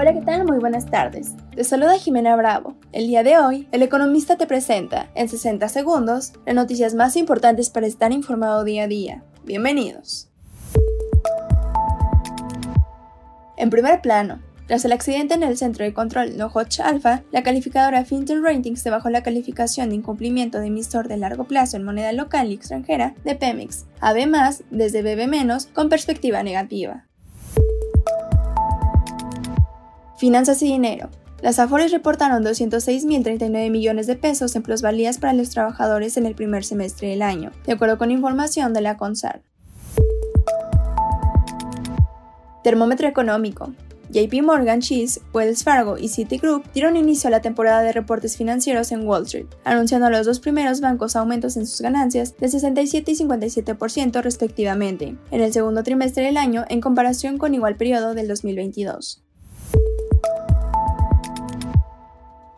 Hola, ¿qué tal? Muy buenas tardes. Te saluda Jimena Bravo. El día de hoy, el economista te presenta, en 60 segundos, las noticias más importantes para estar informado día a día. Bienvenidos. En primer plano, tras el accidente en el centro de control Notch Alpha, la calificadora Fintel Ratings se bajó la calificación de incumplimiento de emisor de largo plazo en moneda local y extranjera de Pemex, a B+, desde BB- con perspectiva negativa. Finanzas y dinero. Las Afores reportaron 206.039 millones de pesos en plusvalías para los trabajadores en el primer semestre del año, de acuerdo con información de la CONSAR. Termómetro económico. JP Morgan Chase, Wells Fargo y Citigroup dieron inicio a la temporada de reportes financieros en Wall Street, anunciando a los dos primeros bancos aumentos en sus ganancias de 67 y 57% respectivamente, en el segundo trimestre del año en comparación con igual periodo del 2022.